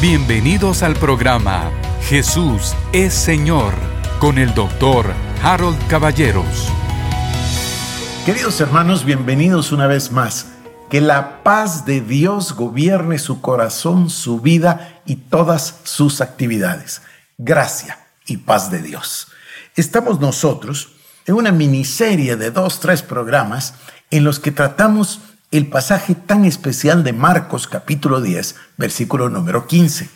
Bienvenidos al programa Jesús es Señor con el doctor Harold Caballeros. Queridos hermanos, bienvenidos una vez más. Que la paz de Dios gobierne su corazón, su vida y todas sus actividades. Gracia y paz de Dios. Estamos nosotros en una miniserie de dos, tres programas en los que tratamos el pasaje tan especial de Marcos capítulo 10, versículo número 15.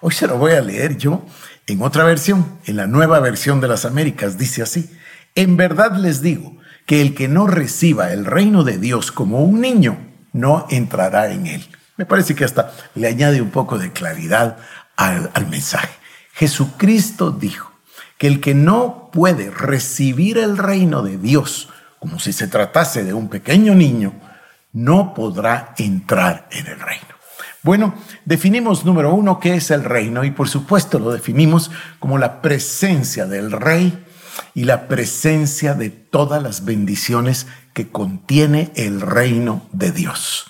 Hoy se lo voy a leer yo en otra versión, en la nueva versión de las Américas. Dice así, en verdad les digo que el que no reciba el reino de Dios como un niño, no entrará en él. Me parece que hasta le añade un poco de claridad al, mensaje. Jesucristo dijo que el que no puede recibir el reino de Dios como si se tratase de un pequeño niño, no podrá entrar en el reino. Bueno, definimos número uno qué es el reino y por supuesto lo definimos como la presencia del rey y la presencia de todas las bendiciones que contiene el reino de Dios.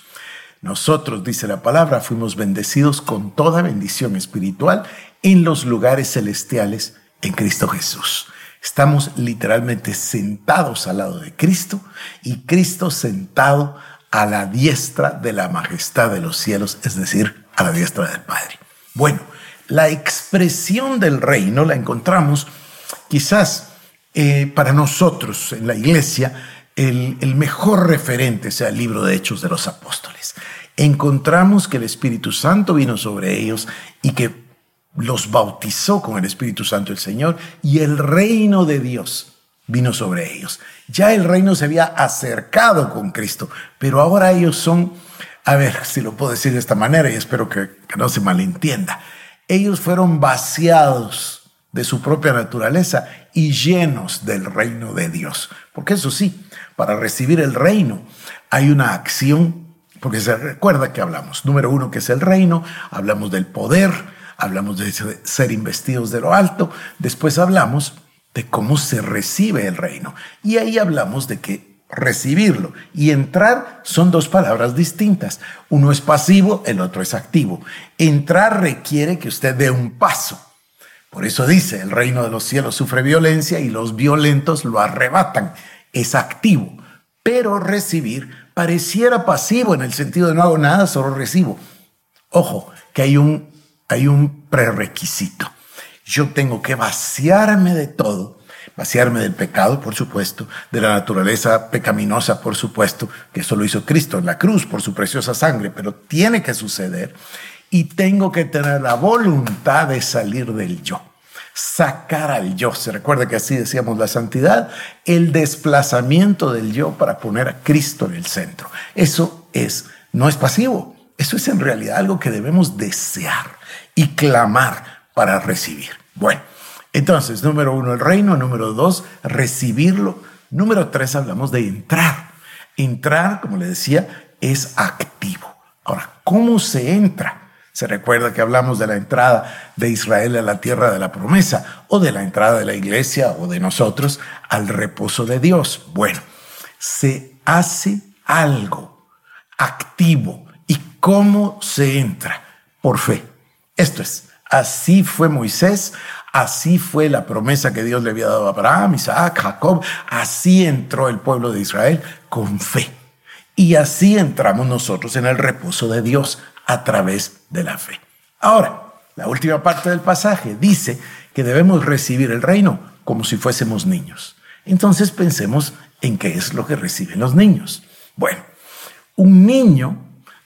Nosotros, dice la palabra, fuimos bendecidos con toda bendición espiritual en los lugares celestiales en Cristo Jesús. Estamos literalmente sentados al lado de Cristo y Cristo sentado a la diestra de la majestad de los cielos, es decir, a la diestra del Padre. Bueno, la expresión del reino la encontramos quizás eh, para nosotros en la iglesia, el, el mejor referente sea el libro de Hechos de los Apóstoles. Encontramos que el Espíritu Santo vino sobre ellos y que los bautizó con el Espíritu Santo el Señor y el reino de Dios vino sobre ellos. Ya el reino se había acercado con Cristo, pero ahora ellos son, a ver si lo puedo decir de esta manera y espero que, no se malentienda, ellos fueron vaciados de su propia naturaleza y llenos del reino de Dios. Porque eso sí, para recibir el reino hay una acción, porque se recuerda que hablamos, número uno, que es el reino, hablamos del poder, hablamos de ser investidos de lo alto, después hablamos de cómo se recibe el reino. Y ahí hablamos de que recibirlo y entrar son dos palabras distintas. Uno es pasivo, el otro es activo. Entrar requiere que usted dé un paso. Por eso dice, el reino de los cielos sufre violencia y los violentos lo arrebatan. Es activo. Pero recibir pareciera pasivo en el sentido de no hago nada, solo recibo. Ojo, que hay un, hay un prerequisito yo tengo que vaciarme de todo, vaciarme del pecado, por supuesto, de la naturaleza pecaminosa, por supuesto, que eso lo hizo Cristo en la cruz por su preciosa sangre, pero tiene que suceder y tengo que tener la voluntad de salir del yo sacar al yo. Se recuerda que así decíamos la santidad, el desplazamiento del yo para poner a Cristo en el centro. Eso es, no es pasivo, eso es en realidad algo que debemos desear y clamar para recibir. Bueno, entonces, número uno, el reino. Número dos, recibirlo. Número tres, hablamos de entrar. Entrar, como le decía, es activo. Ahora, ¿cómo se entra? Se recuerda que hablamos de la entrada de Israel a la tierra de la promesa, o de la entrada de la iglesia o de nosotros al reposo de Dios. Bueno, se hace algo activo. ¿Y cómo se entra? Por fe. Esto es, Así fue Moisés, así fue la promesa que Dios le había dado a Abraham, Isaac, Jacob. Así entró el pueblo de Israel con fe. Y así entramos nosotros en el reposo de Dios a través de la fe. Ahora, la última parte del pasaje dice que debemos recibir el reino como si fuésemos niños. Entonces pensemos en qué es lo que reciben los niños. Bueno, un niño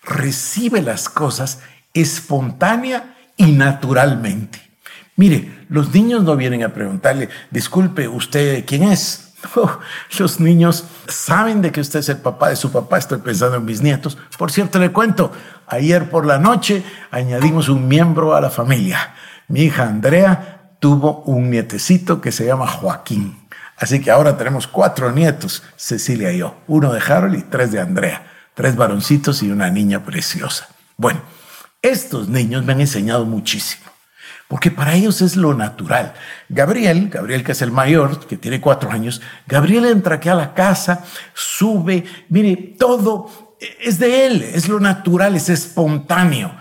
recibe las cosas espontánea y naturalmente. Mire, los niños no vienen a preguntarle, disculpe, ¿usted quién es? los niños saben de que usted es el papá de su papá. Estoy pensando en mis nietos. Por cierto, le cuento, ayer por la noche añadimos un miembro a la familia. Mi hija Andrea tuvo un nietecito que se llama Joaquín. Así que ahora tenemos cuatro nietos, Cecilia y yo. Uno de Harold y tres de Andrea. Tres varoncitos y una niña preciosa. Bueno, estos niños me han enseñado muchísimo, porque para ellos es lo natural. Gabriel, Gabriel que es el mayor, que tiene cuatro años, Gabriel entra aquí a la casa, sube, mire, todo es de él, es lo natural, es espontáneo.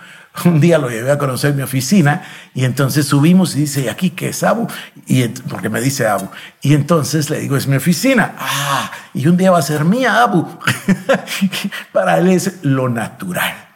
Un día lo llevé a conocer mi oficina y entonces subimos y dice, ¿y aquí qué es Abu? Y porque me dice Abu. Y entonces le digo, es mi oficina. Ah, y un día va a ser mía Abu. Para él es lo natural.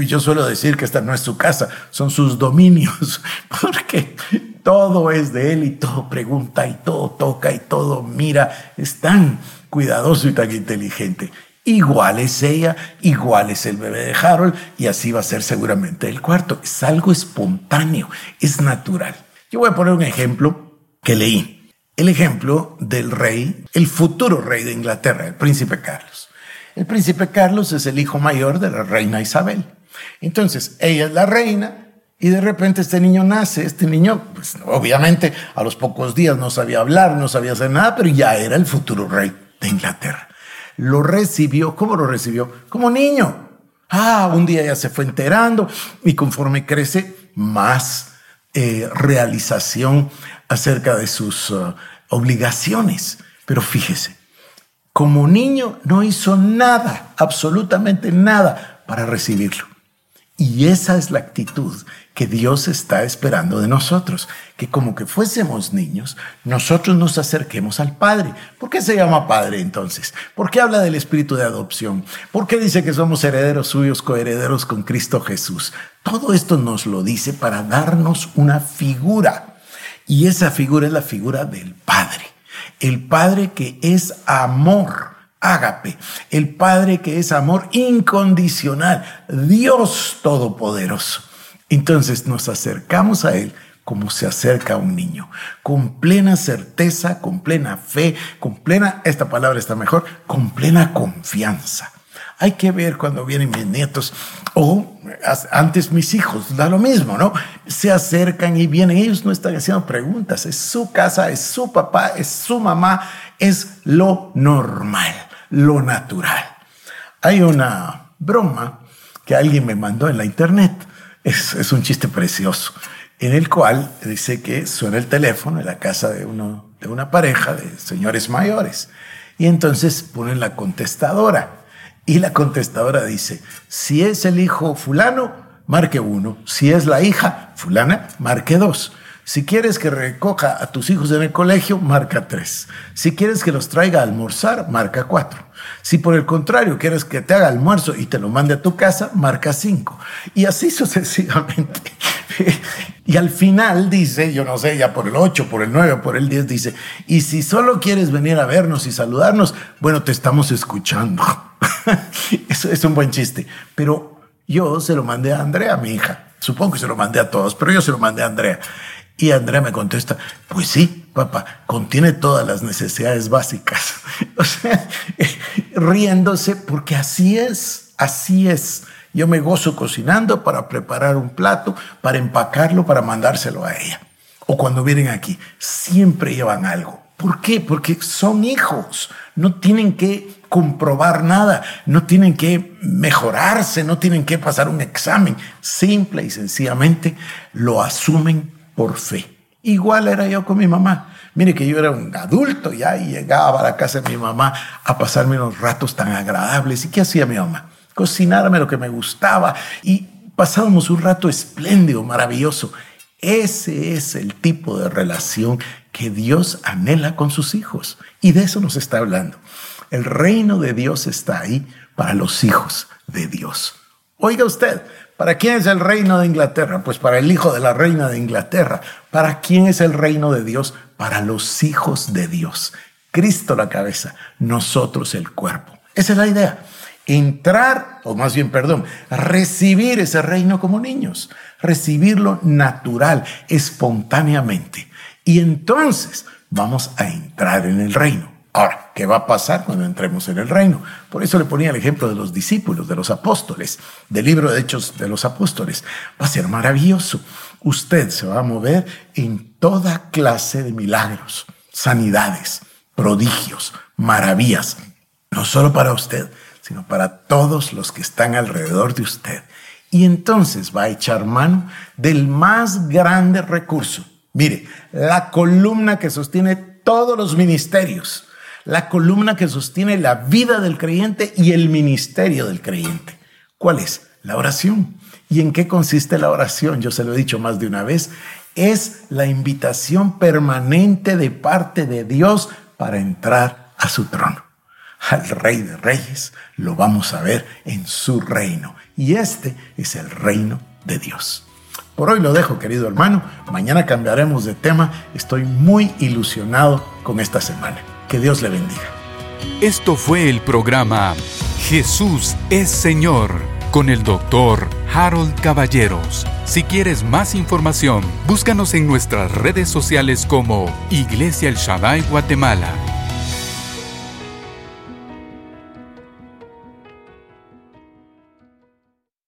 Yo suelo decir que esta no es su casa, son sus dominios, porque todo es de él y todo pregunta y todo toca y todo mira. Es tan cuidadoso y tan inteligente. Igual es ella, igual es el bebé de Harold y así va a ser seguramente el cuarto. Es algo espontáneo, es natural. Yo voy a poner un ejemplo que leí. El ejemplo del rey, el futuro rey de Inglaterra, el príncipe Carlos. El príncipe Carlos es el hijo mayor de la reina Isabel. Entonces, ella es la reina y de repente este niño nace. Este niño, pues obviamente a los pocos días no sabía hablar, no sabía hacer nada, pero ya era el futuro rey de Inglaterra lo recibió, ¿cómo lo recibió? Como niño. Ah, un día ya se fue enterando y conforme crece, más eh, realización acerca de sus uh, obligaciones. Pero fíjese, como niño no hizo nada, absolutamente nada para recibirlo. Y esa es la actitud que Dios está esperando de nosotros, que como que fuésemos niños, nosotros nos acerquemos al Padre. ¿Por qué se llama Padre entonces? ¿Por qué habla del espíritu de adopción? ¿Por qué dice que somos herederos suyos, coherederos con Cristo Jesús? Todo esto nos lo dice para darnos una figura. Y esa figura es la figura del Padre. El Padre que es amor ágape, el Padre que es amor incondicional, Dios Todopoderoso. Entonces nos acercamos a Él como se acerca a un niño, con plena certeza, con plena fe, con plena, esta palabra está mejor, con plena confianza. Hay que ver cuando vienen mis nietos o antes mis hijos, da lo mismo, ¿no? Se acercan y vienen, ellos no están haciendo preguntas, es su casa, es su papá, es su mamá, es lo normal lo natural. Hay una broma que alguien me mandó en la internet. Es, un chiste precioso, en el cual dice que suena el teléfono en la casa de, uno, de una pareja de señores mayores. Y entonces ponen la contestadora. Y la contestadora dice, si es el hijo fulano, marque uno. Si es la hija fulana, marque dos. Si quieres que recoja a tus hijos en el colegio, marca tres. Si quieres que los traiga a almorzar, marca cuatro. Si por el contrario quieres que te haga almuerzo y te lo mande a tu casa, marca cinco. Y así sucesivamente. y al final dice, yo no sé, ya por el 8, por el 9, por el 10, dice, y si solo quieres venir a vernos y saludarnos, bueno, te estamos escuchando. Eso es un buen chiste. Pero yo se lo mandé a Andrea, mi hija. Supongo que se lo mandé a todos, pero yo se lo mandé a Andrea. Y Andrea me contesta, pues sí, papá, contiene todas las necesidades básicas. o sea, riéndose porque así es, así es. Yo me gozo cocinando para preparar un plato, para empacarlo, para mandárselo a ella. O cuando vienen aquí, siempre llevan algo. ¿Por qué? Porque son hijos, no tienen que comprobar nada, no tienen que mejorarse, no tienen que pasar un examen. Simple y sencillamente lo asumen por fe. Igual era yo con mi mamá. Mire que yo era un adulto ya y llegaba a la casa de mi mamá a pasarme unos ratos tan agradables. ¿Y qué hacía mi mamá? Cocinarme lo que me gustaba y pasábamos un rato espléndido, maravilloso. Ese es el tipo de relación que Dios anhela con sus hijos. Y de eso nos está hablando. El reino de Dios está ahí para los hijos de Dios. Oiga usted, ¿Para quién es el reino de Inglaterra? Pues para el hijo de la reina de Inglaterra. ¿Para quién es el reino de Dios? Para los hijos de Dios. Cristo la cabeza, nosotros el cuerpo. Esa es la idea. Entrar, o más bien, perdón, recibir ese reino como niños, recibirlo natural, espontáneamente. Y entonces vamos a entrar en el reino. Ahora, ¿qué va a pasar cuando entremos en el reino? Por eso le ponía el ejemplo de los discípulos, de los apóstoles, del libro de Hechos de los Apóstoles. Va a ser maravilloso. Usted se va a mover en toda clase de milagros, sanidades, prodigios, maravillas. No solo para usted, para todos los que están alrededor de usted. Y entonces va a echar mano del más grande recurso. Mire, la columna que sostiene todos los ministerios la columna que sostiene la vida del creyente y el ministerio del creyente. ¿Cuál es? La oración. ¿Y en qué consiste la oración? Yo se lo he dicho más de una vez. Es la invitación permanente de parte de Dios para entrar a su trono. Al Rey de Reyes lo vamos a ver en su reino. Y este es el reino de Dios. Por hoy lo dejo, querido hermano. Mañana cambiaremos de tema. Estoy muy ilusionado con esta semana. Que Dios le bendiga. Esto fue el programa Jesús es Señor con el doctor Harold Caballeros. Si quieres más información, búscanos en nuestras redes sociales como Iglesia El Shaddai Guatemala